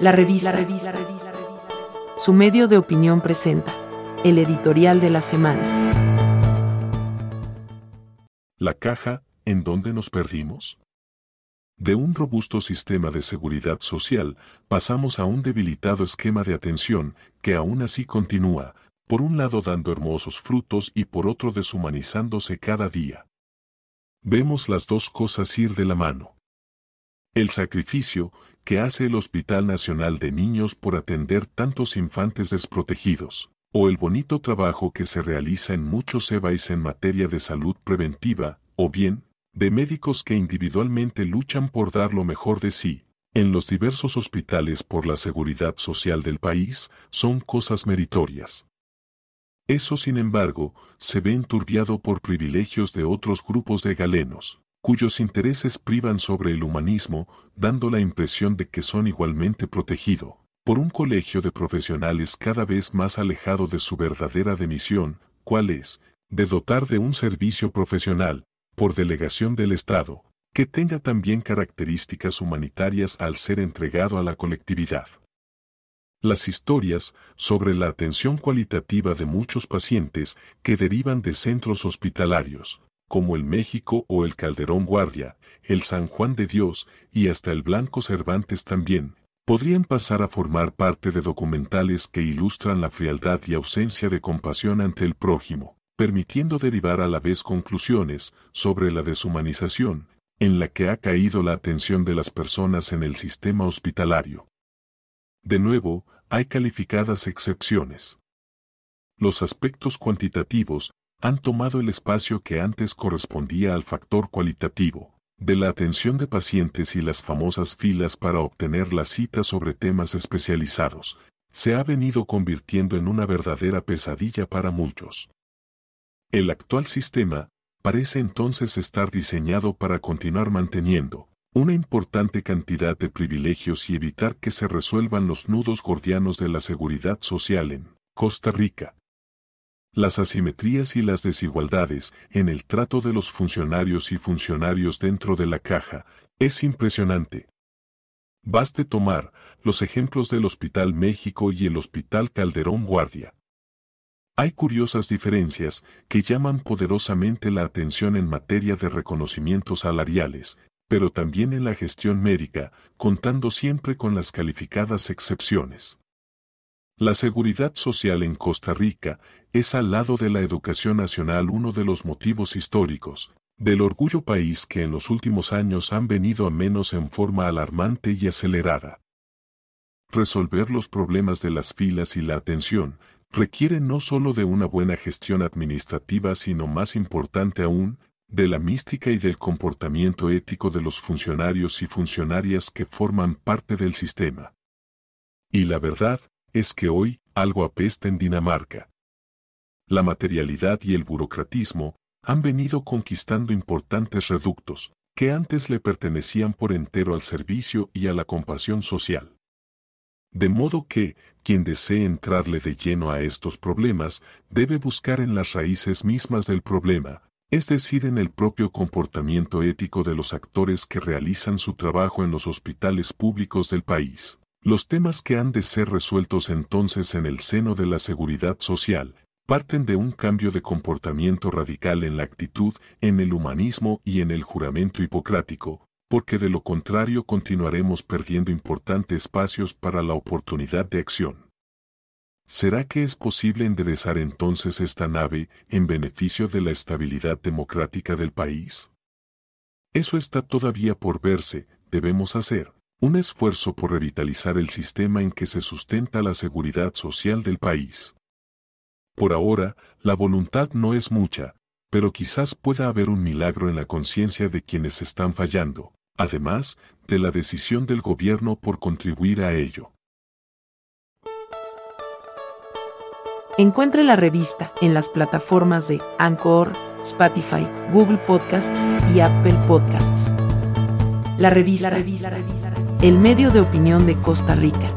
La revista. Su medio de opinión presenta el editorial de la semana. La caja, ¿en dónde nos perdimos? De un robusto sistema de seguridad social pasamos a un debilitado esquema de atención que aún así continúa, por un lado dando hermosos frutos y por otro deshumanizándose cada día. Vemos las dos cosas ir de la mano. El sacrificio que hace el Hospital Nacional de Niños por atender tantos infantes desprotegidos, o el bonito trabajo que se realiza en muchos EBAIS en materia de salud preventiva, o bien, de médicos que individualmente luchan por dar lo mejor de sí, en los diversos hospitales por la seguridad social del país, son cosas meritorias. Eso, sin embargo, se ve enturbiado por privilegios de otros grupos de galenos, cuyos intereses privan sobre el humanismo, dando la impresión de que son igualmente protegidos, por un colegio de profesionales cada vez más alejado de su verdadera demisión, cuál es, de dotar de un servicio profesional, por delegación del Estado, que tenga también características humanitarias al ser entregado a la colectividad. Las historias sobre la atención cualitativa de muchos pacientes que derivan de centros hospitalarios, como el México o el Calderón Guardia, el San Juan de Dios y hasta el Blanco Cervantes también, podrían pasar a formar parte de documentales que ilustran la frialdad y ausencia de compasión ante el prójimo, permitiendo derivar a la vez conclusiones sobre la deshumanización, en la que ha caído la atención de las personas en el sistema hospitalario. De nuevo, hay calificadas excepciones. Los aspectos cuantitativos han tomado el espacio que antes correspondía al factor cualitativo, de la atención de pacientes y las famosas filas para obtener la cita sobre temas especializados, se ha venido convirtiendo en una verdadera pesadilla para muchos. El actual sistema parece entonces estar diseñado para continuar manteniendo, una importante cantidad de privilegios y evitar que se resuelvan los nudos gordianos de la seguridad social en Costa Rica. Las asimetrías y las desigualdades en el trato de los funcionarios y funcionarios dentro de la caja es impresionante. Baste tomar los ejemplos del Hospital México y el Hospital Calderón Guardia. Hay curiosas diferencias que llaman poderosamente la atención en materia de reconocimientos salariales, pero también en la gestión médica, contando siempre con las calificadas excepciones. La seguridad social en Costa Rica es al lado de la educación nacional uno de los motivos históricos, del orgullo país que en los últimos años han venido a menos en forma alarmante y acelerada. Resolver los problemas de las filas y la atención requiere no solo de una buena gestión administrativa sino más importante aún, de la mística y del comportamiento ético de los funcionarios y funcionarias que forman parte del sistema. Y la verdad es que hoy algo apesta en Dinamarca. La materialidad y el burocratismo han venido conquistando importantes reductos, que antes le pertenecían por entero al servicio y a la compasión social. De modo que, quien desee entrarle de lleno a estos problemas, debe buscar en las raíces mismas del problema, es decir, en el propio comportamiento ético de los actores que realizan su trabajo en los hospitales públicos del país. Los temas que han de ser resueltos entonces en el seno de la seguridad social, parten de un cambio de comportamiento radical en la actitud, en el humanismo y en el juramento hipocrático, porque de lo contrario continuaremos perdiendo importantes espacios para la oportunidad de acción. ¿Será que es posible enderezar entonces esta nave en beneficio de la estabilidad democrática del país? Eso está todavía por verse, debemos hacer un esfuerzo por revitalizar el sistema en que se sustenta la seguridad social del país. Por ahora, la voluntad no es mucha, pero quizás pueda haber un milagro en la conciencia de quienes están fallando, además de la decisión del gobierno por contribuir a ello. Encuentre la revista en las plataformas de Anchor, Spotify, Google Podcasts y Apple Podcasts. La revista, el medio de opinión de Costa Rica.